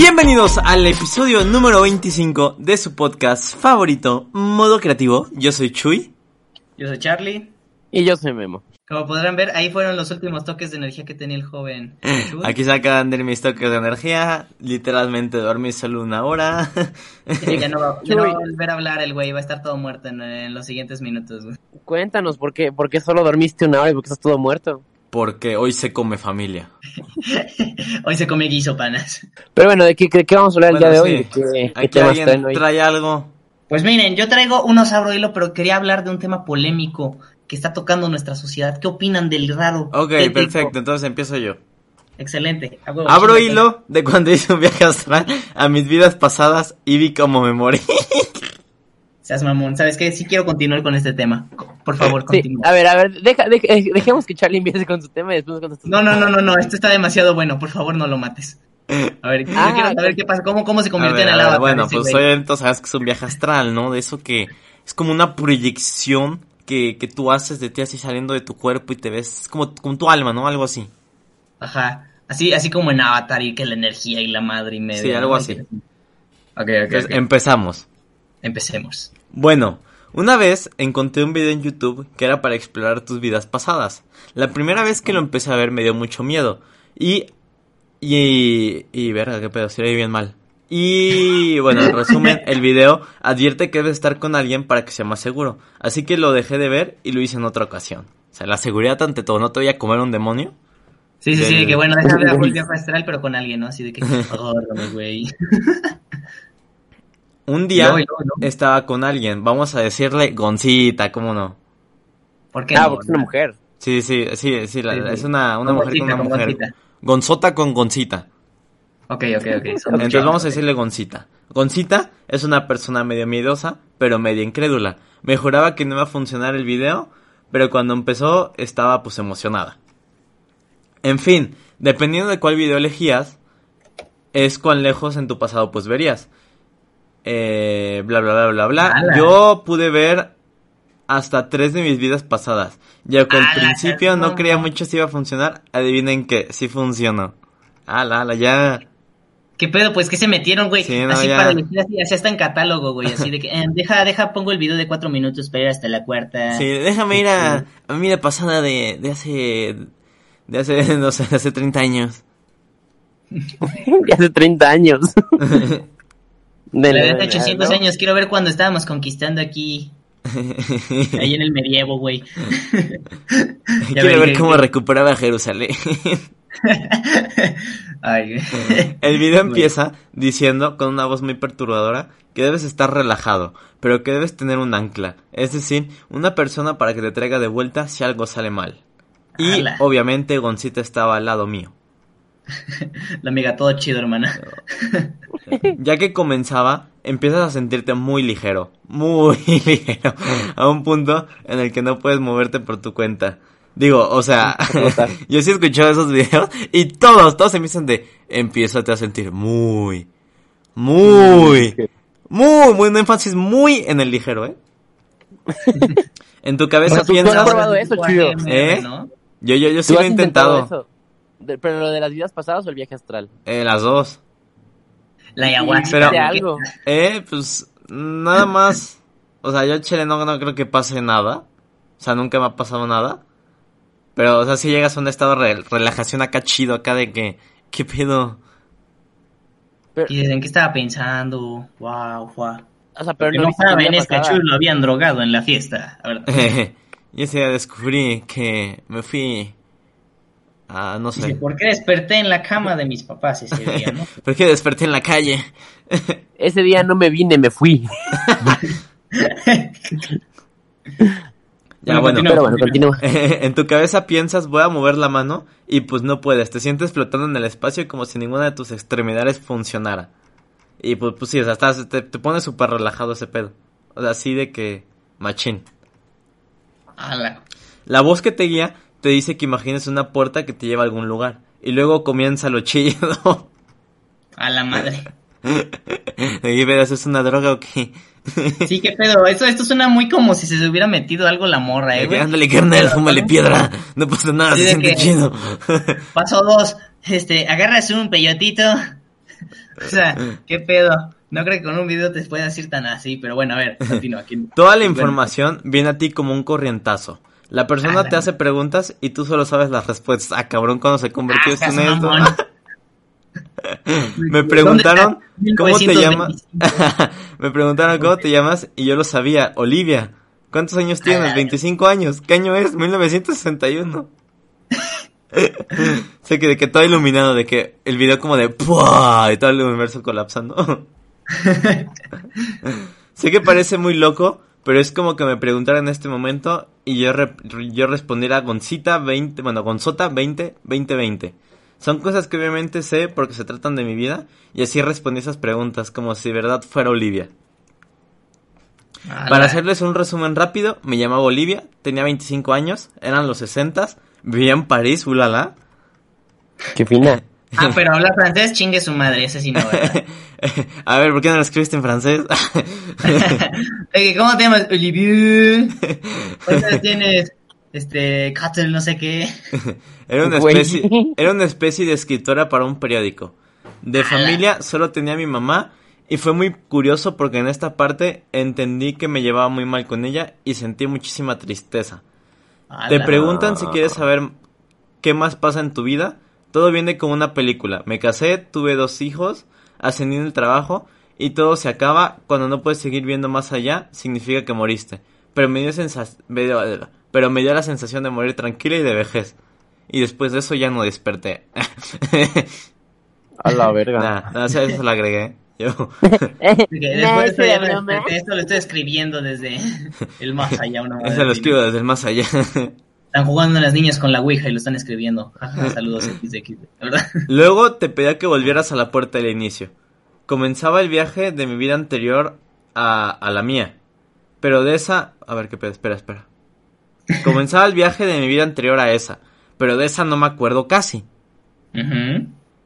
Bienvenidos al episodio número 25 de su podcast favorito, Modo Creativo. Yo soy Chuy. Yo soy Charlie. Y yo soy Memo. Como podrán ver, ahí fueron los últimos toques de energía que tenía el joven. Chuy. Aquí se acaban de ir mis toques de energía. Literalmente dormí solo una hora. Ya no, va, ya no va a volver a hablar el güey, va a estar todo muerto en, en los siguientes minutos. güey. Cuéntanos, ¿por qué, por qué solo dormiste una hora y por qué estás todo muerto? Porque hoy se come familia. Hoy se come guiso panas. Pero bueno, ¿de qué, de qué vamos a hablar el día de hoy? sí. ¿Qué, Aquí alguien traen hoy? trae algo. Pues miren, yo traigo unos abro hilo, pero quería hablar de un tema polémico que está tocando nuestra sociedad. ¿Qué opinan del raro? Ok, perfecto. Entonces empiezo yo. Excelente. Abro hilo de cuando hice un viaje astral a mis vidas pasadas y vi cómo me morí. Seas mamón, ¿sabes qué? Sí quiero continuar con este tema. Por favor, Sí, continúa. a ver, a ver, deja, deja- eh, dejemos que Charlie empiece con su tema y después con No, no, no, no, no, esto está demasiado bueno, por favor no lo mates. A ver, yo Ah, quiero saber qué pasa, cómo, cómo se A convierte ver, en el avatar bueno, pues güey. obviamente sabes que es un viaje astral, ¿no? De eso que es como una proyección que, que tú haces de ti así saliendo de tu cuerpo y te ves es como, como tu alma, ¿no? Algo así. Ajá, así, así como en Avatar y que la energía y la madre y media. Sí, algo ¿no? así. Ok, ok, Entonces ok. empezamos. Empecemos. Bueno, una vez encontré un video en YouTube que era para explorar tus vidas pasadas. La primera vez que lo empecé a ver me dio mucho miedo. Y. Y. Y. Verga, qué pedo, se bien mal. Y. Bueno, en resumen, el video advierte que debes estar con alguien para que sea más seguro. Así que lo dejé de ver y lo hice en otra ocasión. O sea, la seguridad ante todo, no te voy a comer un demonio. Sí, sí, sí, que bueno, déjame ver el viaje astral, pero con alguien, ¿no? Así de que, güey. Un día No, y no, no. estaba con alguien, vamos a decirle Goncita, ¿cómo no? ¿Por qué Ah, no? porque es una mujer. Sí, sí, sí, sí, la- Sí, sí. es una, una Con mujer con una con mujer. Goncita. Gonzota con Goncita. Ok, ok, ok. son Entonces vamos a decirle Goncita. Goncita es una persona medio miedosa, pero medio incrédula. Me juraba que no iba a funcionar el video, pero cuando empezó estaba pues emocionada. En fin, dependiendo de cuál video elegías, es cuán lejos en tu pasado pues verías. Eh, bla bla bla bla bla. Yo pude ver hasta tres de mis vidas pasadas. Ya que al ¡Hala, principio no creía mucho si iba a funcionar, adivinen que sí funcionó. Ala, ala, ya. ¿Qué pedo? Pues que se metieron, güey. Sí, no, así ya. para elegir así, así hasta en catálogo, güey. Así de que, eh, deja, deja, pongo el video de cuatro minutos para ir hasta la cuarta. Sí, déjame ir a, a mi vida pasada de, de hace, de hace, no sé, de hace 30 años. De hace 30 años. De La la- de hace 800 ¿no? años, quiero ver cuando estábamos conquistando aquí, ahí en el medievo, güey. Quiero ver cómo que- recuperaba Jerusalén. Ay. El video empieza diciendo con una voz muy perturbadora que debes estar relajado, pero que debes tener un ancla, es decir, una persona para que te traiga de vuelta si algo sale mal. Y Ala. obviamente Goncita estaba al lado mío. La amiga, todo chido, hermana. Ya que comenzaba, empiezas a sentirte muy ligero, muy ligero, a un punto en el que no puedes moverte por tu cuenta. Digo, o sea, yo sí he escuchado esos videos y todos, todos empiezan de, empiezas a sentir muy, muy, muy, muy, un énfasis muy en el ligero, ¿eh? En tu cabeza has piensas, probado eso, Chuyo. ¿Eh? ¿no? yo, yo, yo sí ¿Tú lo he intentado, eso? De- pero lo de las vidas pasadas o el viaje astral. eh, las dos. La ayahuasca. Pero- ¿De algo? Eh, pues nada más. O sea, yo Chile no, no creo que pase nada. O sea, nunca me ha pasado nada. Pero, o sea, si llegas a un estado de relajación acá chido, acá de que, ¿qué pedo? Pero, Y dicen que estaba pensando, wow, wow. o sea, pero Que no, no saben, es que lo habían drogado en la fiesta. A ver, y ese día descubrí que me fui a, no dice, sé. ¿por qué desperté en la cama de mis papás ese día, no? Porque desperté en la calle. Ese día no me vine, me fui. Ya, Bueno, bueno. continúa. Pero bueno, continúa. en tu cabeza piensas, voy a mover la mano, y pues no puedes. Te sientes flotando en el espacio como si ninguna de tus extremidades funcionara. Y pues, pues sí, o sea, estás, te, te pone súper relajado ese pedo. O sea, así de que, machín. Ala. La voz que te guía te dice que imagines una puerta que te lleva a algún lugar. Y luego comienza lo chido. A la madre. y verás, ¿es una droga o qué? Sí, qué pedo. Esto, esto suena muy como si se hubiera metido algo la morra, eh, güey. Ándale, carnal, fúmale piedra. No pasa nada, Sí, se siente chido. Paso dos. Este, agarras un peyotito. O sea, qué pedo. No creo que con un video te puedas decir tan así, pero bueno, a ver, continúa. aquí. Toda la información viene a ti como un corrientazo. La persona Ah, te hace preguntas y tú solo sabes las respuestas. Ah, cabrón, cuando se convirtió Ah, en seas esto. Me preguntaron ¿Dónde está cómo te llamas. 1925? Me preguntaron cómo te llamas y yo lo sabía. Olivia. ¿Cuántos años tienes? Ah. 25 años. ¿Qué año es? 1961. sé que de que todo iluminado, de que el video como de ¡pua! y todo el universo colapsando. sé que parece muy loco, pero es como que me preguntaran en este momento y yo, re- yo respondiera Goncita 20, bueno, Gonzota 20, 2020. Son cosas que obviamente sé porque se tratan de mi vida y así respondí esas preguntas como si de verdad fuera Olivia. Para hacerles un resumen rápido, me llamaba Olivia, tenía 25 años, eran los 60, vivía en París, ulala. Qué fina. Ah, pero habla francés, chingue su madre, ese sí no, ¿verdad? A ver, ¿por qué no lo escribiste en francés? ¿Cómo te llamas? Olivier. ¿Cuántos tienes? Este, Cattle, no sé qué. era, una especie, era una especie de escritora para un periódico. De familia solo tenía a mi mamá y fue muy curioso porque en esta parte entendí que me llevaba muy mal con ella y sentí muchísima tristeza. Te preguntan si quieres saber qué más pasa en tu vida. Todo viene como una película. Me casé, tuve dos hijos, ascendí en el trabajo y todo se acaba. Cuando no puedes seguir viendo más allá, significa que moriste. Pero me dio, sensa- me dio- pero me dio la sensación de morir tranquila y de vejez. Y después de eso ya no desperté. A la verga. Nada, nada, eso se lo agregué. Yo. No, Después es ya esto lo estoy escribiendo desde el más allá. Una Eso lo escribo ¿no? desde el más allá. Están jugando las niñas con la Ouija y lo están escribiendo. Ajá, saludos ¿verdad? Luego te pedía que volvieras a la puerta del inicio. Comenzaba el viaje de mi vida anterior a, a la mía. Pero de esa... A ver, qué pedo, espera, espera. Comenzaba el viaje de mi vida anterior a esa. Pero de esa no me acuerdo casi.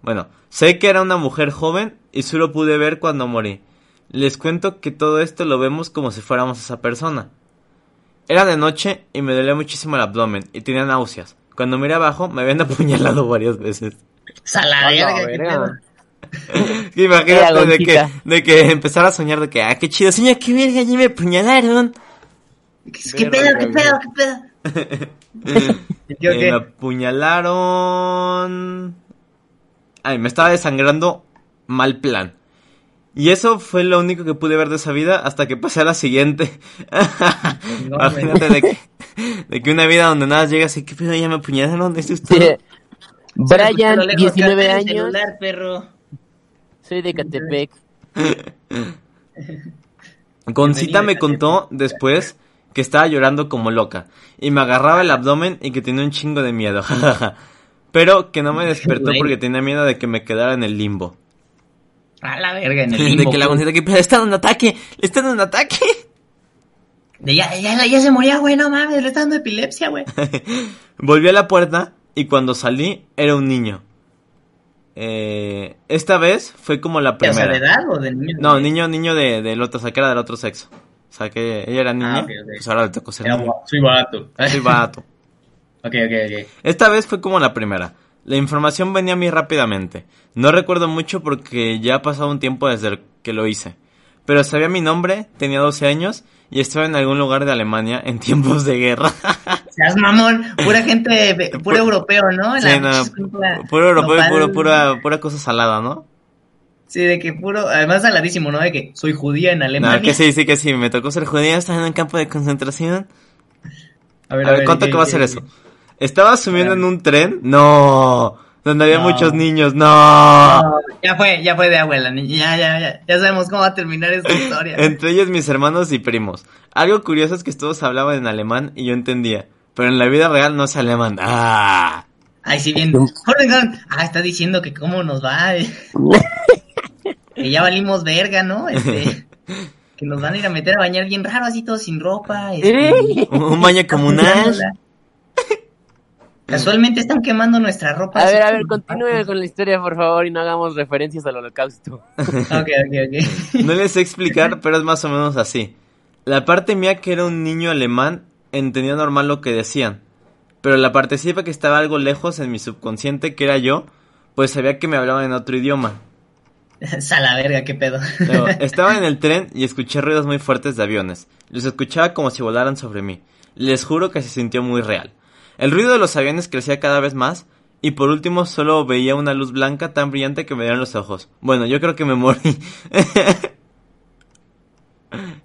Bueno, sé que era una mujer joven y solo pude ver cuando morí. Les cuento que todo esto lo vemos como si fuéramos esa persona. Era de noche y me dolía muchísimo el abdomen y tenía náuseas. Cuando miré abajo me habían apuñalado varias veces. Sala, A la verga, qué verga. pedo. Sí, Imagínate de que, de que empezar a soñar de que, ah, qué chido, señor, qué verga, ya me apuñalaron. ¿Qué pedo, qué pedo, qué pedo? Me apuñalaron. Ay, me estaba desangrando mal plan. Y eso fue lo único que pude ver de esa vida hasta que pasé a la siguiente. No, Imagínate de que, de que una vida donde nada llega así, ¿qué pedo? Ya me apuñalaron, ¿eso es? Sí. Brian, Lo lejos que 19 está el años. celular, perro. Soy de Catepec. Concita me contó después que estaba llorando como loca y me agarraba el abdomen y que tenía un chingo de miedo. Pero que no me despertó porque tenía miedo de que me quedara en el limbo. A la verga, en el De limbo. que la Goncita que "Pero está un ataque, está en un ataque. De ya, ya, ya se moría, güey, no mames, le está dando epilepsia, güey. Volví a la puerta y cuando salí era un niño. Eh, esta vez fue como la O sea, primera. ¿de edad o de niño? No, niño, niño de, del otro, o sea, que era del otro sexo. O sea, que ella era niña, Ah, pues ahora le tocó ser niño. soy barato. Soy vato. Ok, ok, ok. Esta vez fue como la primera. La información venía a mí rápidamente. No recuerdo mucho porque ya ha pasado un tiempo desde que lo hice. Pero sabía mi nombre, tenía 12 años y estaba en algún lugar de Alemania en tiempos de guerra. Seas mamón, pura gente, puro europeo, ¿no? sí, La- no, la- puro europeo y puro, pura, pura cosa salada, ¿no? Sí, de que puro, además saladísimo, ¿no? De que soy judía en Alemania. No, que sí, sí, que sí. Me tocó ser judía, estaba en un campo de concentración. A ver, A ver, ¿cuánto ¿qué- que va a ser eso? ¿Estaba subiendo en un tren? No. Donde había No. muchos niños, no. No, ya fue, ya fue de abuela, niña, ya, ya, ya, ya sabemos cómo va a terminar esta historia. Entre ellos mis hermanos y primos. Algo curioso es que todos hablaban en alemán y yo entendía. Pero en la vida real no sé alemán. ¡Ah! Ay, sí, bien. Ah, está diciendo que cómo nos va. eh. que ya valimos verga, ¿no? Este, que nos van a ir a meter a bañar bien raro, así todos sin ropa. este, un baño comunal. Casualmente están quemando nuestra ropa. A ver, a ver, continúe con la historia, por favor, y no hagamos referencias al holocausto. Ok, ok, ok. No les sé explicar, pero es más o menos así. La parte mía que era un niño alemán entendía normal lo que decían. Pero la participa que estaba algo lejos en mi subconsciente, que era yo, pues sabía que me hablaban en otro idioma. A la verga, qué pedo. Luego, estaba en el tren y escuché ruidos muy fuertes de aviones. Los escuchaba como si volaran sobre mí. Les juro que se sintió muy real. El ruido de los aviones crecía cada vez más y por último solo veía una luz blanca tan brillante que me dieron los ojos. Bueno, yo creo que me morí.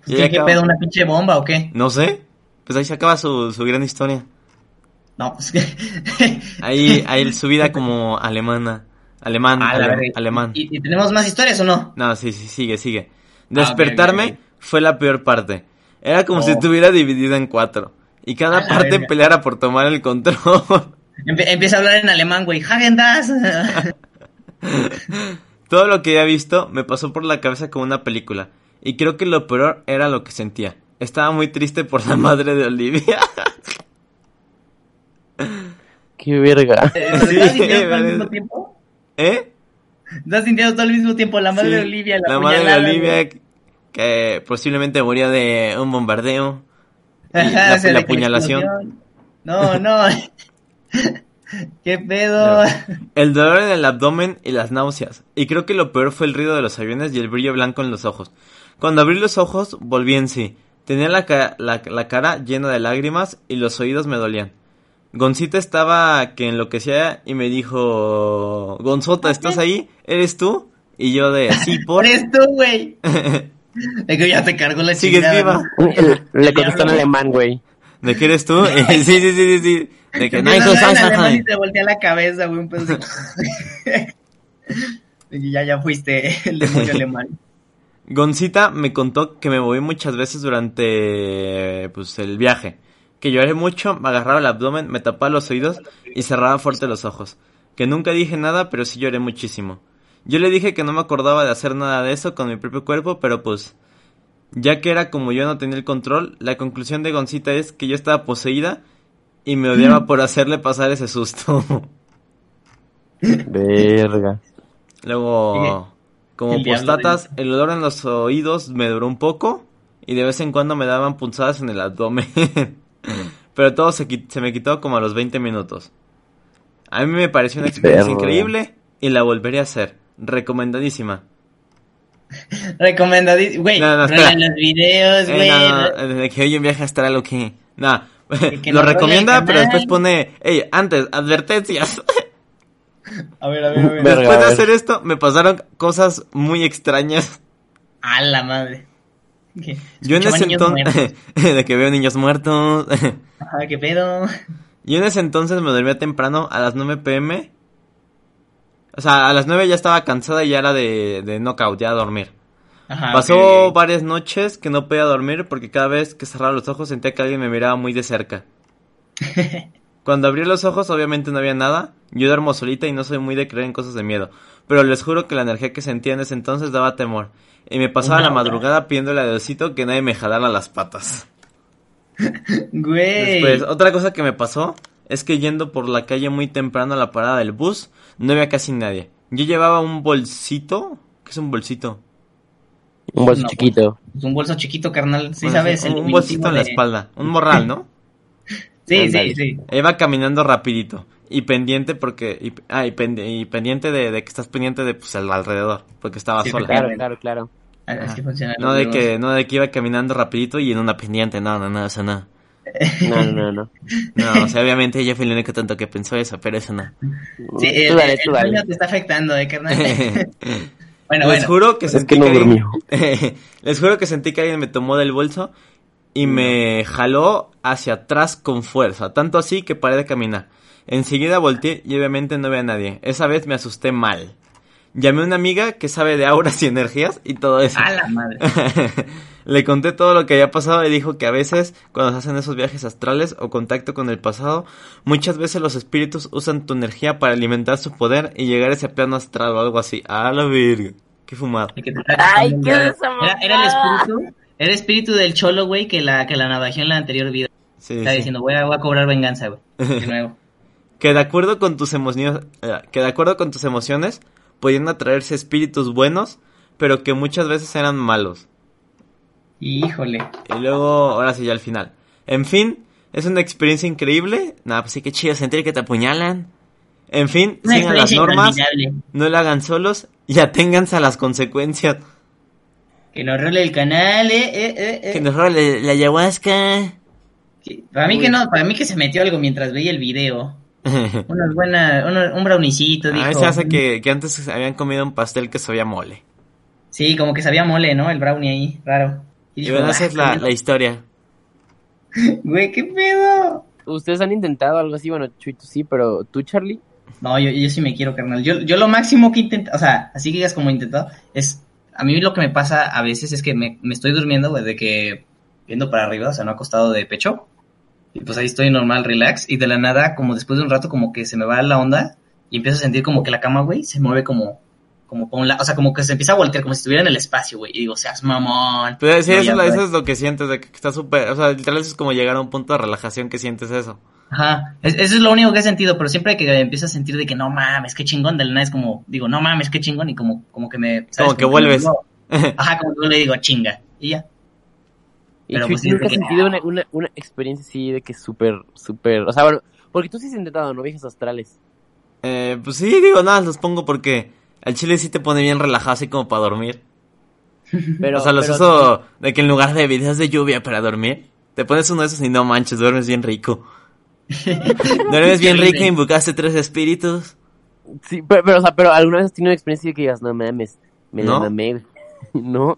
¿Qué, pedo? ¿Una pinche bomba o qué? No sé. Pues ahí se acaba su, su gran historia. No, pues que... Ahí, ahí su vida como alemana. Alemán, A la ale- verga. alemán. ¿Y, y tenemos más historias o no? No, sí, sí, sigue, sigue. Ah, Despertarme fue la peor parte. Era como si Oh. estuviera dividido en cuatro. Y cada A la parte peleara por tomar el control. Empe- empieza a hablar en alemán, güey. Hagen das. Todo lo que había visto me pasó por la cabeza como una película. Y creo que lo peor era lo que sentía. Estaba muy triste por la madre de Olivia. Qué verga. ¿Estás Sí, sintiendo todo al vale. mismo tiempo? ¿Eh? ¿Estás sintiendo todo al mismo tiempo? La madre Sí, de Olivia, la, la madre de Olivia güey. que posiblemente murió de un bombardeo. la- o sea. No, no. ¿Qué pedo? El dolor en el abdomen y las náuseas. Y creo que lo peor fue el ruido de los aviones y el brillo blanco en los ojos. Cuando abrí los ojos, volví en sí. Tenía la, ca- la, la cara llena de lágrimas y los oídos me dolían. Goncita estaba que enloquecía y me dijo... Gonzota, ¿estás ahí? ¿Eres tú? Y yo de... Sí, por... Eres tú, güey. Es que ya te cargó la Sigues chingada. viva. ¿no? Le contestó en alemán, güey. ¿De qué eres tú? sí, sí, sí, sí, sí. De que... Empieza a "Nein, hablar en Susanne, alemán Susanne". y te voltea la cabeza, güey, un pedo así. Y ya, ya fuiste el demonio alemán. Goncita me contó que me moví muchas veces durante pues el viaje, que lloré mucho, me agarraba el abdomen, me tapaba los oídos y cerraba fuerte los ojos, que nunca dije nada, pero sí lloré muchísimo. Yo le dije que no me acordaba de hacer nada de eso con mi propio cuerpo, pero pues ya que era como yo no tenía el control, la conclusión de Goncita es que yo estaba poseída y me odiaba por hacerle pasar ese susto. Verga. Luego, como postatas, el olor en los oídos me duró un poco y de vez en cuando me daban punzadas en el abdomen. Pero todo se, me quitó como a los 20 minutos. A mí me pareció una experiencia Verga. increíble y la volvería a hacer. Recomendadísima. Recomendadísimo. Güey, No, no, ruegan espera. los videos, Eh, güey. no, no, de que hoy un viaje astral o que... Lo recomienda, pero después pone... Hey, antes, advertencias. A ver, a ver, a ver. Verga. después de hacer esto, me pasaron cosas muy extrañas. A la madre. ¿Qué? Yo en ese entonces, de que veo niños muertos. Ajá, qué pedo. Yo en ese entonces me dormía temprano a las 9 pm. O sea, a las 9 ya estaba cansada y ya era de, de knockout, ya a dormir. Ajá. Pasó varias noches que no podía dormir porque cada vez que cerraba los ojos sentía que alguien me miraba muy de cerca. Cuando abrí los ojos obviamente no había nada. Yo duermo solita y no soy muy de creer en cosas de miedo. Pero les juro que la energía que sentía en ese entonces daba temor. Y me pasaba Una la madrugada pidiéndole a Diosito que nadie me jalara las patas. Güey. Después, otra cosa que me pasó es que yendo por la calle muy temprano a la parada del bus, no había casi nadie. Yo llevaba un bolsito. ¿Qué es un bolsito? Un bolso No, chiquito. Es un bolso chiquito, carnal. Sí, Bueno, sabes. sí, el un diminutivo bolsito en la espalda. Un morral, ¿no? Sí, sí, sí. Iba caminando rapidito. Y pendiente porque... Y, ah, y, pende- y pendiente de, de que estás pendiente de pues el alrededor. Porque estaba Sí, sola. Claro, claro, claro. Así funciona. No de que, no de que iba caminando rapidito y en una pendiente. No, no, no, no. No, no, no. No, o sea, obviamente ella fue el único tonto que pensó eso, pero eso no. Sí, el, tú dale, el tú dale. sueño te está afectando, eh, carnal. bueno, Les bueno. juro que Es sentí que no alguien-. Les juro que sentí que alguien me tomó del bolso y me jaló hacia atrás con fuerza, tanto así que paré de caminar. Enseguida volteé y obviamente no había nadie. Esa vez me asusté mal. Llamé a una amiga que sabe de auras y energías y todo eso. A la madre. Le conté todo lo que había pasado y dijo que a veces, cuando se hacen esos viajes astrales o contacto con el pasado, muchas veces los espíritus usan tu energía para alimentar su poder y llegar a ese plano astral o algo así. A la verga. Qué fumado. Ay, qué era, era el espíritu. Era el espíritu del cholo, güey, que la, que la navajeó en la anterior vida. Sí, Está sí. diciendo, voy a, voy a cobrar venganza, güey. De nuevo. Que de acuerdo con tus emociones, eh, que de acuerdo con tus emociones podían atraerse espíritus buenos, pero que muchas veces eran malos. Híjole. Y luego, ahora sí, ya al final. En fin, es una experiencia increíble. Nada, pues sí que chido sentir que te apuñalan. En fin, Una sigan las normas, no lo hagan solos Y aténganse a las consecuencias. Que nos role el canal, eh, eh, eh, eh. Que nos role la ayahuasca. Para mí que no, para mí que se metió algo mientras veía el video. Unas buenas, un brownicito, A dijo. mí se hace que, que antes habían comido un pastel que sabía mole. Sí, como que sabía mole, ¿no? El brownie ahí, raro. Y bueno, esa "Ah, es la, la historia. Güey, ¿qué pedo? ¿Ustedes han intentado algo así? Bueno, Chuy, tú sí, pero tú, Charlie. No, yo, yo sí me quiero, carnal. Yo, yo lo máximo que intento, o sea, así que digas como intentado, es, a mí lo que me pasa a veces es que me, me estoy durmiendo, güey, de que viendo para arriba, o sea, no acostado de pecho. Y pues ahí estoy normal, relax, y de la nada, como después de un rato, como que se me va la onda, y empiezo a sentir como que la cama, güey, se mueve como, como por un lado, o sea, como que se empieza a voltear, como si estuviera en el espacio, güey, y digo, seas mamón. Pero sí, No, eso, ya, es lo- güey. eso es lo que sientes, de que está súper... O sea, literal es como llegar a un punto de relajación que sientes eso. Ajá, es- eso es lo único que he sentido, pero siempre que empiezo a sentir de que no mames, qué chingón, de la nada es como, digo, no mames, qué chingón, y como, como que me... ¿sabes? Como que vuelves. Ajá, como que le digo chinga, y ya. Y Pero pues ¿tú sí, nunca has sentido una, una, una experiencia así de que súper, súper... O sea, bueno, porque tú sí has intentado, ¿no? Viajes astrales. Eh, pues sí, digo, nada, los pongo porque al chile sí te pone bien relajado así como para dormir. Pero, o sea, los pero- uso de que en lugar de videos de lluvia para dormir, te pones uno de esos y no manches, duermes bien rico. duermes bien rico, invocaste tres espíritus. Sí, pero, pero, o sea, pero alguna vez has tenido una experiencia que digas, no mames, me ¿No? la mamé. ¿No?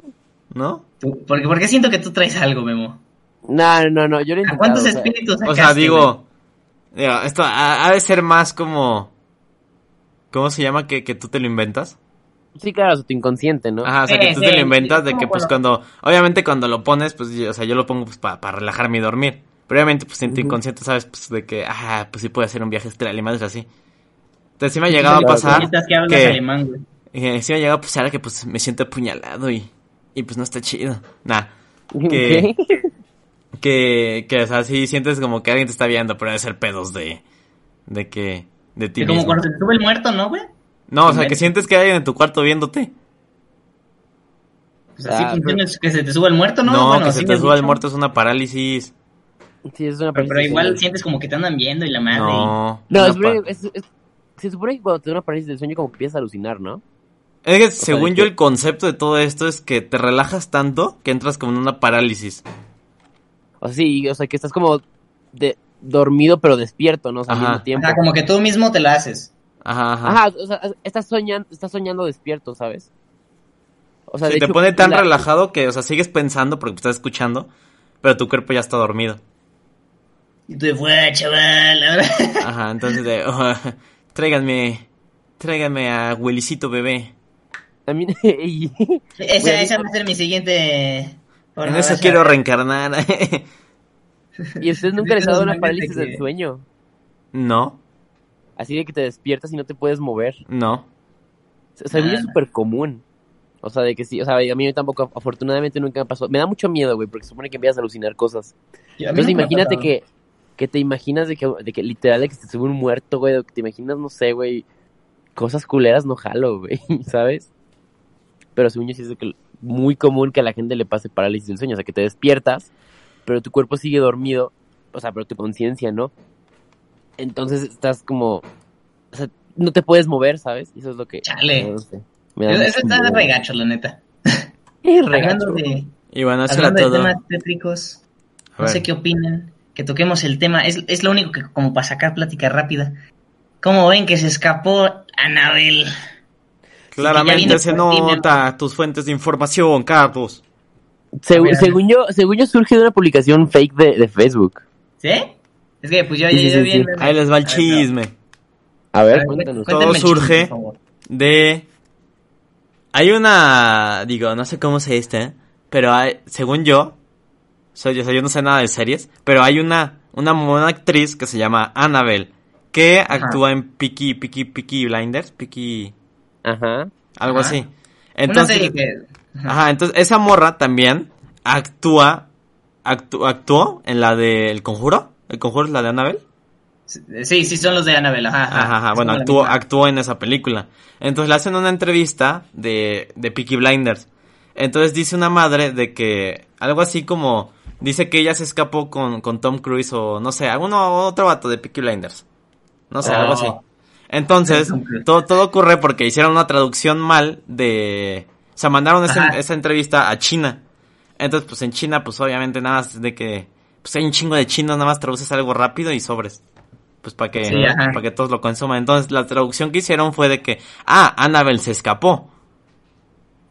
¿No? Tú- Porque, porque siento que tú traes algo, Memo. No, no, no, yo lo he ¿A cuántos o sea, espíritus O sea, digo, digo, esto ha, ha de ser más como... ¿Cómo se llama que, que tú te lo inventas? Sí, claro, sea, tu inconsciente, ¿no? Ajá, o sea, que tú sí, te lo inventas de que pues cuando- cuando... Obviamente cuando lo pones, pues, yo- o sea, yo lo pongo pues para relajarme y dormir. Pero obviamente pues en tu inconsciente sabes pues de que, ah, pues sí puede hacer un viaje astral y madres así. Entonces sí me ha llegado a pasar que que... alemán, güey. eh, sí me ha llegado a pasar que pues me siento apuñalado y... Y pues no está chido. Nah. que- ¿Qué? Que, que, o sea, sí sientes como que alguien te está viendo, pero debe ser pedos de... De que... De ti Que como cuando se te sube el muerto, ¿no, güey? No, o sea, que sientes que hay alguien en tu cuarto viéndote. Pues así Ah, funciona, que se te sube el muerto, ¿no? No, Bueno, que se te suba el muerto es una parálisis. Sí, es una Pero, pero parálisis igual sientes como que te andan viendo y la madre. No. No, es, pa- es- es- se supone que cuando te da una parálisis del sueño como que empiezas a alucinar, ¿no? Es que sea, según yo que- el concepto de todo esto es que te relajas tanto que entras como en una parálisis. O sea, sí, o sea, que estás como de dormido pero despierto, ¿no? O sea, al Ajá. mismo tiempo. Ajá, como que tú mismo te la haces. Ajá, ajá. Ajá, o sea, estás soñando, estás soñando despierto, ¿sabes? O sea, Sí, de te hecho, pone tan la- relajado que, o sea, sigues pensando porque estás escuchando, pero tu cuerpo ya está dormido. Y tú de fuera, chaval. ahora". Ajá, entonces de, oh, tráiganme, tráiganme a Willicito bebé. También, y- esa, esa va a ser mi siguiente. En porno, eso quiero reencarnar. y ustedes nunca les ha dado una parálisis que- del sueño. no, Así de que te despiertas y no te puedes mover. no. O sea, yo es súper común. O sea, de que sí, o sea, a mí tampoco, afortunadamente nunca me pasó. Me da mucho miedo, güey, porque se supone que empiezas a alucinar cosas. Y a mí Entonces imagínate que, que te imaginas de que, de que literal de que te sube un muerto, güey, o que te imaginas, no sé, güey, cosas culeras no jalo, güey, ¿sabes? Pero según yo sí es de muy común que a la gente le pase parálisis del sueño, o sea, que te despiertas, pero tu cuerpo sigue dormido, o sea, pero tu conciencia no. Entonces estás como, o sea, no te puedes mover, ¿sabes? Y eso es lo que... Chale. no sé, me da Eso, está miedo. regacho, la neta. Eh, regacho. de, Y bueno, eso era de todo. temas tétricos, no sé qué opinan. Que toquemos el tema. Es, es lo único que, como para sacar plática rápida. ¿Cómo ven que se escapó Anabel? Claramente se nota tus fuentes de información, Carlos. Segu- según yo, según yo surge de una publicación fake de, de Facebook. ¿Sí? Es que pues yo, Sí, yo, yo sí, vi sí. en- Ahí les va el A ver, chisme. A A ver, cuéntanos. Todo chisme, surge. de... Hay una... Digo, no sé cómo se dice, pero hay, según yo, soy, o sea, yo no sé nada de series, pero hay una, una, una actriz que se llama Annabelle, que actúa en Peaky, Peaky, Peaky Blinders, Peaky... Ajá. Algo Ajá. así. Una Entonces, serie que... ajá, entonces esa morra también actúa, actu- actuó en la de El Conjuro. ¿El Conjuro es la de Annabelle? Sí, sí, son los de Annabelle. Ajá, ajá. Bueno, actuó, actuó en esa película. Entonces le hacen una entrevista de, de Peaky Blinders. Entonces dice una madre de que algo así como dice que ella se escapó con, con Tom Cruise o no sé, alguno otro vato de Peaky Blinders. No sé, Oh. algo así. Entonces, todo, todo ocurre porque hicieron una traducción mal de... O sea, mandaron esa, esa entrevista a China. Entonces, pues en China, pues obviamente nada más de que... Pues hay un chingo de chinos, nada más traduces algo rápido y sobres. Pues para que, Sí, ajá. para que todos lo consuman. Entonces, la traducción que hicieron fue de que... Ah, Annabelle se escapó.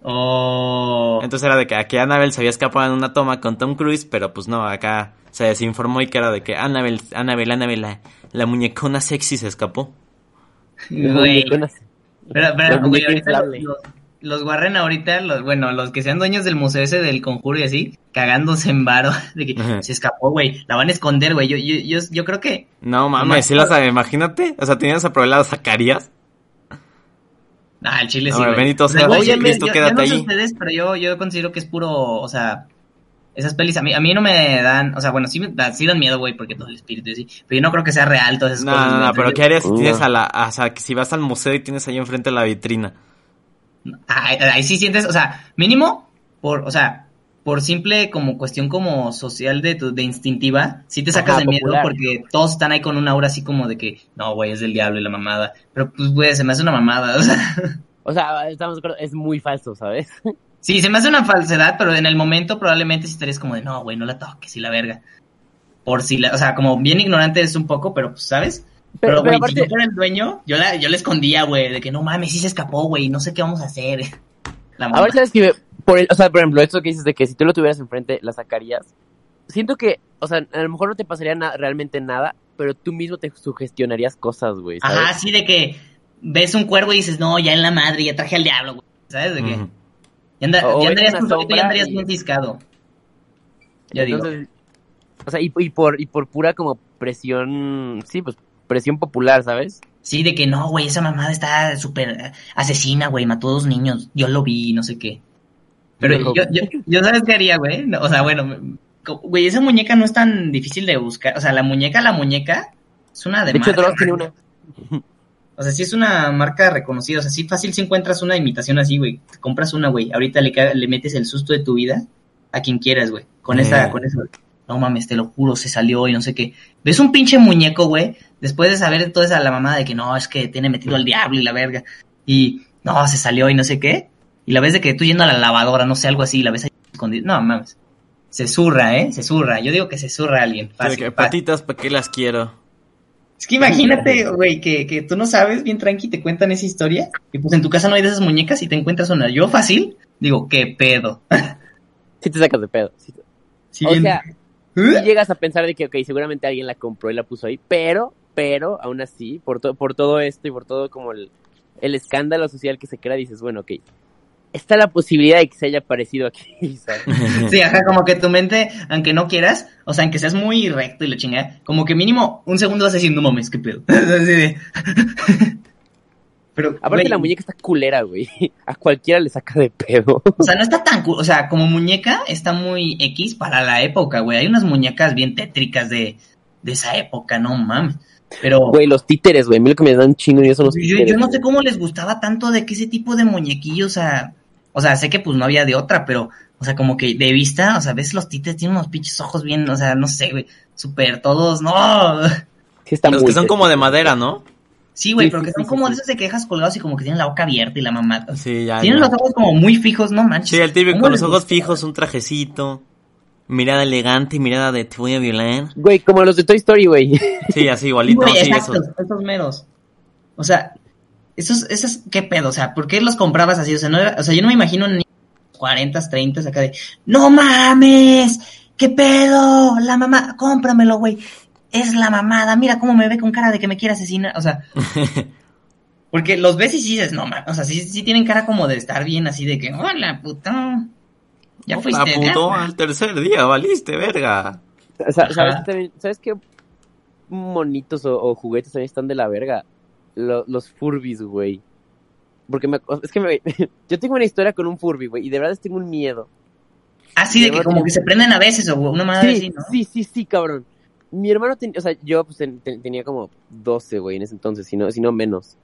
Oh. Entonces era de que aquí Annabelle se había escapado en una toma con Tom Cruise, pero pues no, acá se desinformó y que era de que Annabelle, Annabelle, Annabelle, la, la muñecona sexy se escapó. Güey. Pero, pero, güey, muñeca ahorita los, los Warren ahorita, los, bueno, los que sean dueños del museo ese del conjuro y así, cagándose en varo, de que Ajá. se escapó, güey, la van a esconder, güey, yo, yo, yo, yo creo que, No mames, sí la sabe, imagínate. O sea, tenías a probar la Zacarías. ah, el chile sí, güey. Benito, O sea, güey, oye, yo- listo, yo- quédate yo no sé ahí. ustedes, pero yo, yo considero que es puro, o sea, esas pelis a mí, a mí no me dan, o sea, bueno, sí me da- sí dan miedo, güey, porque todo el espíritu y así, pero yo no creo que sea real todas esas No, cosas. no, no, pero ¿qué harías si tienes a la, o sea, que si vas al museo y tienes ahí enfrente la vitrina? Ahí, ahí sí sientes, o sea, mínimo, por, o sea, por simple como cuestión como social de, tu- de instintiva, sí te sacas Ajá, de miedo porque todos están ahí con una aura así como de que, no, güey, es del diablo y la mamada. Pero pues, güey, se me hace una mamada, o sea. O sea, estamos de acuerdo, es muy falso, ¿sabes? Sí, se me hace una falsedad, pero en el momento probablemente sí estarías como de, no, güey, no la toques y la verga. Por si la, o sea, como bien ignorante es un poco, pero pues, ¿sabes? Pero, Pero- güey, pero si yo aparte- fuera el dueño, yo la, yo la escondía, güey, de que no mames, sí se escapó, güey, no sé qué vamos a hacer. La mamá. Ahora sabes que, por el- o sea, por ejemplo, esto que dices de que si tú lo tuvieras enfrente, la sacarías. Siento que, o sea, a lo mejor no te pasaría na- realmente nada, pero tú mismo te sugestionarías cosas, güey. Ajá, sí, de que ves un cuervo y dices, no, ya en la madre, ya traje al diablo, güey. ¿Sabes? De que Ujú. Ya, anda- ya andarías, tú solito, ya andarías y- bien ciscado. Ya digo. Entonces, o sea, y, y por, y por pura como presión, sí, pues presión popular, ¿sabes? Sí, de que no, güey, esa mamada está súper asesina, güey, mató a dos niños. Yo lo vi, no sé qué. Pero Yo yo, yo, yo ¿sabes qué haría, güey? No, o sea, bueno, güey, esa muñeca no es tan difícil de buscar. O sea, la muñeca, la muñeca, es una de, De hecho, Dross tiene una. O sea, sí es una marca reconocida. O sea, sí fácil si encuentras una imitación así, güey. Te compras una, güey. Ahorita le, le metes el susto de tu vida a quien quieras, güey. Con Eh. esa, con eso. No mames, te lo juro, se salió y no sé qué. Ves un pinche muñeco, güey. Después de saber toda esa la mamada de que no, es que tiene metido al diablo y la verga. Y no, se salió y no sé qué. Y la ves de que tú yendo a la lavadora, no sé, algo así, y la ves ahí escondida. No mames. Se zurra, ¿eh? Se zurra. Yo digo que se zurra alguien. De Fácil, que, patitas, ¿para qué las quiero? Es que imagínate, güey, que, que tú no sabes, bien tranqui, te cuentan esa historia, y pues en tu casa no hay de esas muñecas y te encuentras una. Yo fácil, digo, qué pedo. Sí te sacas de pedo. sí te- Sí, O bien- sea, ¿Eh? llegas a pensar de que, ok, seguramente alguien la compró y la puso ahí, pero, pero, aún así, por, to- por todo esto y por todo como el, el escándalo social que se crea, dices, bueno, ok, está la posibilidad de que se haya aparecido aquí, ¿sabes? Sí, ajá, como que tu mente, aunque no quieras, o sea, aunque seas muy recto y la chingada, como que mínimo un segundo vas diciendo, no mames, qué pedo. Pero, Aparte güey, la muñeca está culera, güey. A cualquiera le saca de pedo. o sea, no está tan o sea, como muñeca está muy X para la época, güey. Hay unas muñecas bien tétricas de, de esa época, no mames. Pero, Güey, los títeres, güey. A mí lo que me dan chingo y son los Yo, títeres. yo no sé cómo les gustaba tanto de que ese tipo de muñequillos, o sea, o sea, sé que pues no había de otra, pero, o sea, como que de vista, o sea, ves los títeres, tienen unos pinches ojos bien, o sea, no sé, güey, súper todos, no. Sí está Los muy que son como de madera, ¿no? Sí, güey, Sí, pero sí, que sí, son sí, como sí. de esos de que dejas colgados y como que tienen la boca abierta y la mamá. Sí, ya. Tienen ya. los ojos como muy fijos, no manches. Sí, el típico ¿Cómo con los ojos gusta? fijos, un trajecito, mirada elegante y mirada de te voy a violar. Güey, como los de Toy Story, güey. Sí, así igualito, Güey, sí, exacto, esos. esos meros. O sea, esos, esos, ¿qué pedo? O sea, ¿por qué los comprabas así? O sea, no era- o sea yo no me imagino ni 40, 30 acá de, no mames, ¿qué pedo? La mamá, cómpramelo, güey. Es la mamada, mira cómo me ve con cara de que me quiere asesinar. O sea, porque los ves y sí dices, no mames, o sea, sí, sí tienen cara como de estar bien así de que, hola, puto. Ya fuiste. puto, ya". al tercer día, valiste, verga. O sea, ¿sabes, ¿Sabes qué monitos o, o juguetes también están de la verga? Lo- los Furbies, güey. Porque me, es que me, yo tengo una historia con un Furby, güey, y de verdad tengo un miedo. Así de que como que se prenden a veces o una madre así, Sí, ¿no? sí, sí, sí, cabrón. Mi hermano tenía, o sea, yo pues ten- ten- tenía como 12, güey, en ese entonces, si no, si no menos.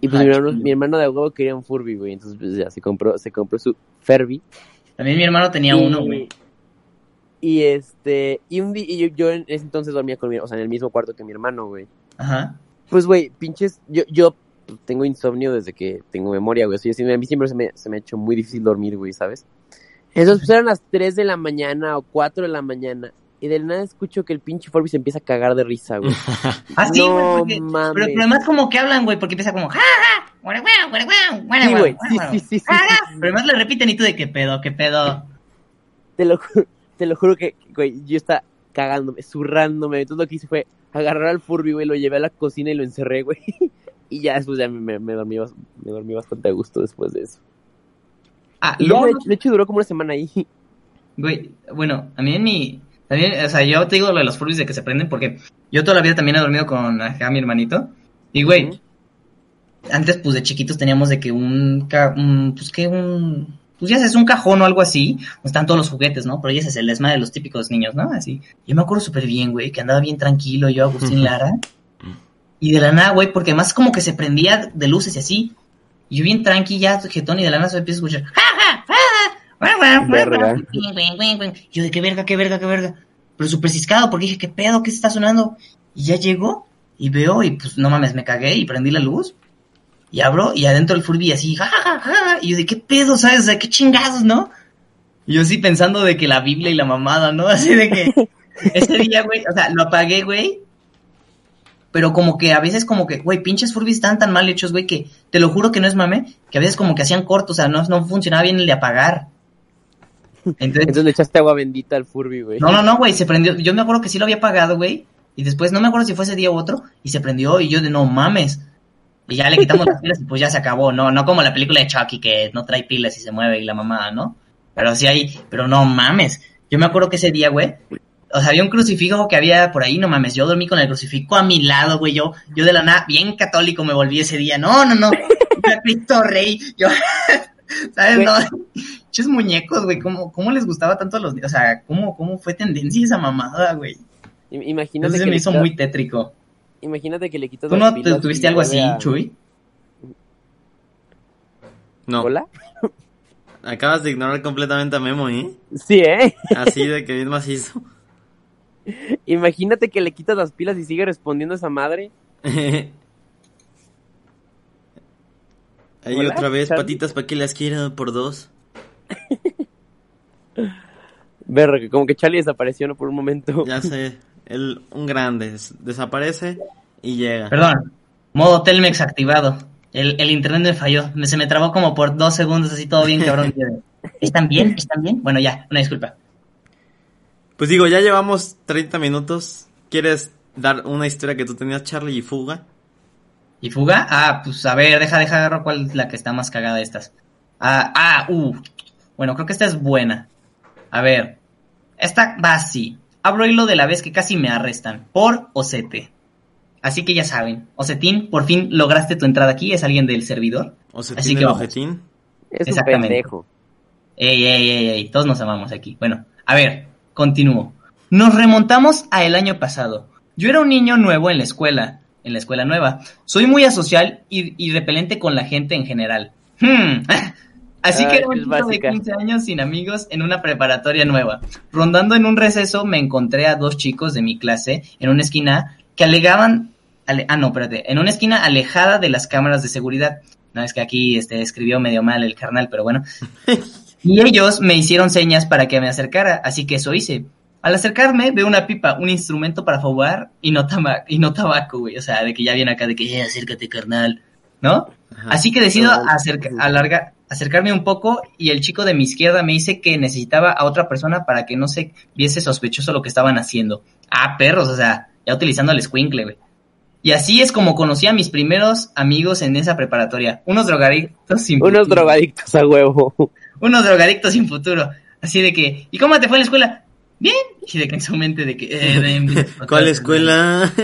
Y pues Ah, mi, hermano, mi hermano de huevo quería un Furby, güey, entonces pues ya se compró, se compró su Furby. También mi hermano tenía y, uno, güey. Y este, y un día, y yo, yo en ese entonces dormía con mi, o sea, en el mismo cuarto que mi hermano, güey. Ajá. Pues, güey, pinches, yo, yo tengo insomnio desde que tengo memoria, güey. O sea, yo a mí siempre se me, se me ha hecho muy difícil dormir, güey, ¿sabes? Entonces, pues eran las 3 de la mañana o 4 de la mañana. Y de nada escucho que el pinche Furby se empieza a cagar de risa, güey. Ah, sí, güey, no. Pero, pero además como que hablan, güey, porque empieza como... "Ja, ja, Sí, güey, sí, guara". sí, sí, sí. Pero además le repiten y tú de qué pedo, qué pedo. Te lo, ju- te lo juro que, güey, yo estaba cagándome, zurrándome. Entonces lo que hice fue agarrar al Furby, güey, lo llevé a la cocina y lo encerré, güey. Y ya después ya me, me, me dormí, me dormí bastante a gusto después de eso. Ah, Y ya, luego, de, hecho, de hecho, duró como una semana ahí. güey, bueno, a mí en mi... También, o sea, yo te digo lo de los Furbies de que se prenden porque yo toda la vida también he dormido con acá mi hermanito. Y, güey, Ujú. Antes, pues, de chiquitos teníamos de que un... ca- un pues, que un... Pues ya sabes, un cajón o algo así, donde están todos los juguetes, ¿no? Pero ya es el desmadre de los típicos niños, ¿no? Así. Yo me acuerdo súper bien, güey, que andaba bien tranquilo yo, Agustín Lara. Y de la nada, güey, porque además como que se prendía de luces y así. Y yo bien tranqui, ya, jetón, y de la nada se empieza a escuchar. "Ja, ja, ja, ja, ja, ja, Verga. Yo de qué verga, qué verga, qué verga. Pero súper ciscado porque dije, ¿qué pedo? ¿Qué está sonando? Y ya llegó y veo y pues no mames, me cagué y prendí la luz. Y abro y adentro el Furby así, ja, ja, ja, ja. Y yo de qué pedo, ¿sabes? O sea, qué chingados, ¿no? Y yo sí pensando de que la Biblia y la mamada, ¿no? Así de que ese día, güey, o sea, lo apagué, güey. Pero como que a veces como que, güey, pinches Furbies están tan mal hechos, güey, que te lo juro que no es mame, que a veces como que hacían corto, o sea, no, no funcionaba bien el de apagar. Entonces, Entonces le echaste agua bendita al Furby, güey. no, no, no, güey, se prendió. Yo me acuerdo que sí lo había apagado, güey. Y después, no me acuerdo si fue ese día u otro, y se prendió, y yo de no mames. Y ya le quitamos las pilas y pues ya se acabó, no, no como la película de Chucky que no trae pilas y se mueve y la mamada, ¿no? Pero sí hay, pero no mames. Yo me acuerdo que ese día, güey, o sea, había un crucifijo que había por ahí, no mames, yo dormí con el crucifijo a mi lado, güey, yo, yo de la nada, bien católico me volví ese día, no, no, no, Era Cristo Rey, yo, ¿sabes? Güey. No, Chos muñecos, güey, ¿cómo, ¿cómo les gustaba tanto a los, o sea, cómo, cómo fue tendencia esa mamada, güey? Imagínate Entonces que, me hizo muy tétrico. Imagínate que le quitas ¿Tú no te- pilas tuviste algo así, a- Chuy? No, ¿Hola? acabas de ignorar completamente a Memo, ¿eh? Sí, ¿eh? Así de que bien macizo. Imagínate que le quitas las pilas y sigue respondiendo esa madre. Ahí otra vez, Charlie. patitas para que las quiero por dos. Verga, como que Charlie desapareció ¿no? por un momento. Ya sé, el, un grande des- desaparece y llega. Perdón, modo Telmex activado. El, el internet me falló, me, se me trabó como por dos segundos, así todo bien, cabrón. ¿Están bien? ¿Están bien? Bueno, ya, una disculpa. Pues digo, ya llevamos 30 minutos. ¿Quieres dar una historia que tú tenías, Charlie, y fuga? ¿Y fuga? Ah, pues a ver, deja, deja, agarro cuál es la que está más cagada de estas. Ah, ah, uh. Bueno, creo que esta es buena. A ver, esta va así. Abro hilo de la vez que casi me arrestan. Por Ocete. Así que ya saben, Ocetín, por fin lograste tu entrada aquí, es alguien del servidor. ¿O se Así que? Es un Exactamente. pendejo. Ey, ey, ey, ey, todos nos amamos aquí. Bueno, a ver, continúo. Nos remontamos a el año pasado. Yo era un niño nuevo en la escuela, en la escuela nueva. Soy muy asocial y, y repelente con la gente en general. Hmm. Así Ay, que era un chico de básica. 15 años sin amigos en una preparatoria nueva. Rondando en un receso me encontré a dos chicos de mi clase en una esquina que alegaban... ale- ah, no, espérate. En una esquina alejada de las cámaras de seguridad. No, es que aquí este, escribió medio mal el carnal, pero bueno. Y ellos me hicieron señas para que me acercara, así que eso hice. Al acercarme, veo una pipa, un instrumento para fumar y no, tama- y no tabaco, güey. O sea, de que ya viene acá de que, eh, acércate, carnal. ¿No? Ajá. Así que decido acerca- alarga- acercarme un poco y el chico de mi izquierda me dice que necesitaba a otra persona para que no se viese sospechoso lo que estaban haciendo. Ah, perros, o sea, ya utilizando el squinkle, güey. Y así es como conocí a mis primeros amigos en esa preparatoria. Unos drogadictos sin Unos futuro. drogadictos a huevo. Unos drogadictos sin futuro. Así de que, ¿y cómo te fue en la escuela? Bien. Y de que en su mente de que... eh, ven, ¿Cuál escuela?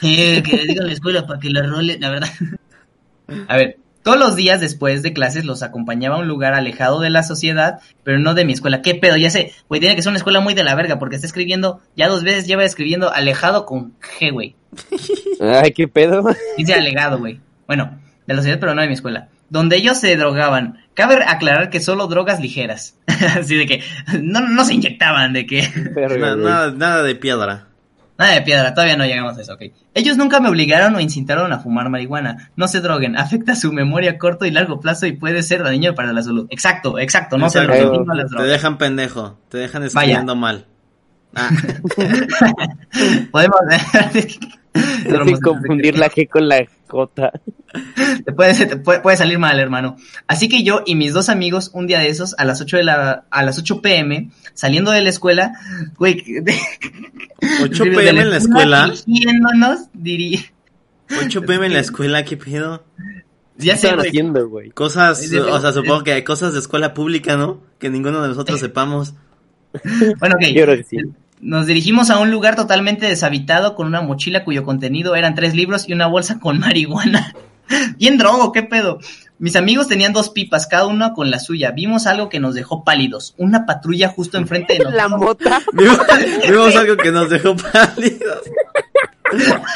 Eh, que digan la escuela para que la role, la verdad. A ver, todos los días después de clases los acompañaba a un lugar alejado de la sociedad, pero no de mi escuela. ¿Qué pedo? Ya sé, güey, tiene que ser una escuela muy de la verga, porque está escribiendo, ya dos veces lleva escribiendo alejado con G, güey. Ay, qué pedo. Dice alegado, güey. Bueno, de la sociedad, pero no de mi escuela. Donde ellos se drogaban. Cabe aclarar que solo drogas ligeras. Así de que no, no se inyectaban, de que... Verga, nada, nada de piedra. Nada de piedra, todavía no llegamos a eso, ok. Ellos nunca me obligaron o incitaron a fumar marihuana. No se droguen, afecta su memoria a corto y largo plazo y puede ser dañino para la salud. Exacto, exacto, no se droguen, no las Te dejan pendejo, te dejan escribiendo mal. Ah, Podemos... Dejen confundir la G con la J. Te puede, se te puede, puede salir mal, hermano. Así que yo y mis dos amigos, un día de esos, a las 8 de la, a las 8 pm, saliendo de la escuela, güey, de- 8 de pm en la escuela. Dirigiéndonos, diría, 8 pm en la escuela, ¿qué pedo? ¿Qué ya güey. haciendo, güey? Cosas, o sea, supongo que hay cosas de escuela pública, ¿no? Que ninguno de nosotros sepamos. Bueno, ok. Yo creo que sí. Nos dirigimos a un lugar totalmente deshabitado con una mochila cuyo contenido eran tres libros y una bolsa con marihuana. Bien drogo, qué pedo. Mis amigos tenían dos pipas, cada uno con la suya. Vimos algo que nos dejó pálidos. Una patrulla justo enfrente de nosotros. La mota. Vimos, vimos algo que nos dejó pálidos.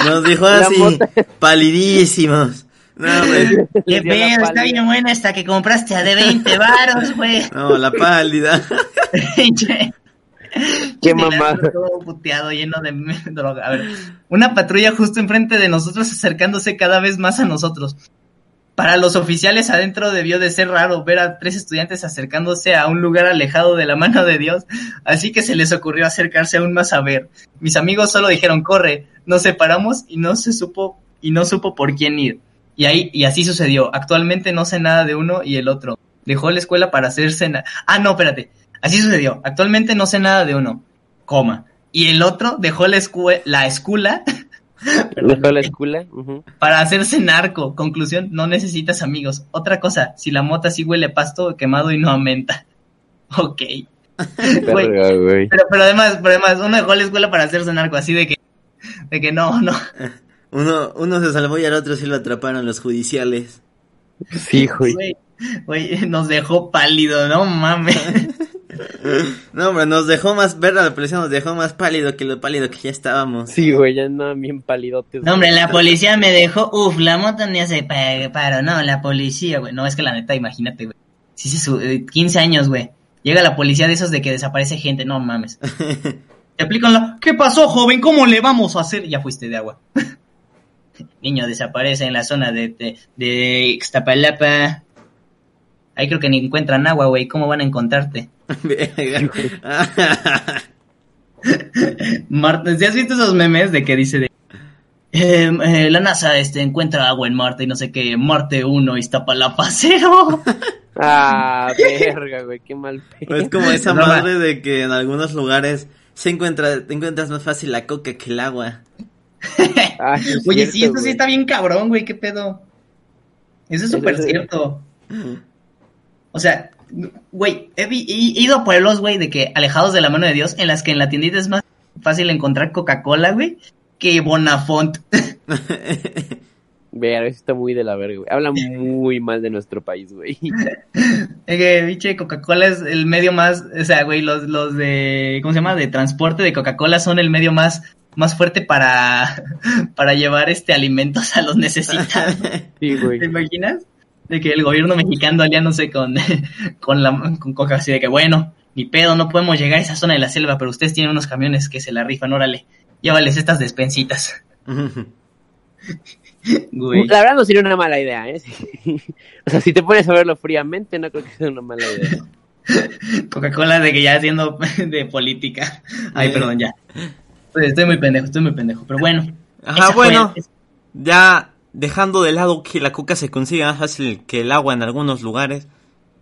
Nos dejó así, palidísimos. No, güey. Qué pedo, está bien buena esta que compraste a de 20 varos, güey. No, la pálida. Qué Todo puteado, lleno de droga. A ver, una patrulla justo enfrente de nosotros acercándose cada vez más a nosotros. Para los oficiales adentro debió de ser raro ver a tres estudiantes acercándose a un lugar alejado de la mano de Dios, así que se les ocurrió acercarse aún más a ver. Mis amigos solo dijeron corre, nos separamos y no se supo y no supo por quién ir. Y ahí y así sucedió. Actualmente no sé nada de uno y el otro. Dejó la escuela para hacerse na- Ah, no, espérate. Así sucedió. Actualmente no sé nada de uno, coma. Y el otro dejó la, la escuela Dejó la escuela. para hacerse narco. Conclusión, no necesitas amigos. Otra cosa, si la mota sí huele a pasto quemado y no aumenta. Ok. Pero, pero además, pero además, uno dejó la escuela para hacerse narco, así de que, de que no, no. Uno, uno se salvó y al otro sí lo atraparon los judiciales. Sí. Güey, güey, nos dejó pálido, no mames. No, hombre, nos dejó más, ver a la policía nos dejó más pálido que lo pálido que ya estábamos. Sí, güey, ya andaban bien palidotes. No, hombre, la policía me dejó, uf, la moto ni hace pa- paro, no, la policía, güey, no, es que la neta, imagínate, güey, si se su- eh, 15 años, güey, llega la policía de esos de que desaparece gente, no mames. Te aplican la, ¿qué pasó, joven? ¿Cómo le vamos a hacer? Ya fuiste de agua. Niño desaparece en la zona de, de, de Ixtapalapa. Ahí creo que ni encuentran agua, güey, ¿cómo van a encontrarte? Verga. Marte, ¿sí has visto esos memes de que dice de eh, eh, la NASA este encuentra agua en Marte y no sé qué, Marte 1 Iztapalapa 0? Ah, verga, güey, qué mal pedo. es como esa No, madre de que en algunos lugares se encuentra, te encuentras más fácil la coca que el agua. Ah, es Oye, cierto, sí, esto sí está bien cabrón, güey, qué pedo. Eso es súper es- cierto. O sea, güey, he, ido a pueblos, güey, de que alejados de la mano de Dios, en las que en la tiendita es más fácil encontrar Coca-Cola, güey, que Bonafont. Verga, eso está muy de la verga, güey. Habla muy mal de nuestro país, güey. Es que, biche, Coca-Cola es el medio más, o sea, güey, los, los de, ¿cómo se llama? De transporte de Coca-Cola son el medio más, más fuerte para, para llevar este alimentos a los necesitados. Sí, güey. ¿Te imaginas? De que el gobierno mexicano aliándose con, con la, con Coca, así de que, bueno, ni pedo, no podemos llegar a esa zona de la selva, pero ustedes tienen unos camiones que se la rifan, órale, llévales estas despensitas. Güey. La verdad no sería una mala idea, ¿eh? O sea, si te pones a verlo fríamente, no creo que sea una mala idea. Coca-Cola de que ya haciendo de política. Ay, perdón, ya. Pues estoy muy pendejo, estoy muy pendejo. Pero bueno. Ajá, fue- bueno. Ya dejando de lado que la coca se consigue más fácil que el agua en algunos lugares,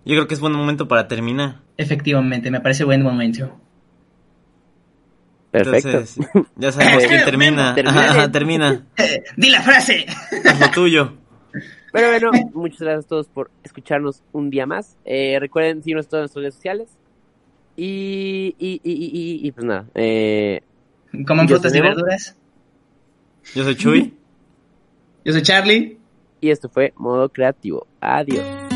yo creo que es buen momento para terminar. efectivamente, me parece buen momento. Perfecto. Entonces, ya sabemos quién termina. Termina. Ajá, termina. ¡Di la frase! Haz lo tuyo. Pero bueno, muchas gracias a todos por escucharnos un día más. Eh, recuerden seguirnos en todas nuestras redes sociales. Y, y, y, y, y- pues nada. Eh, Coman frutas y verduras. Yo soy Chuy. Yo soy Charlie. y esto fue Modo Creativo. Adiós.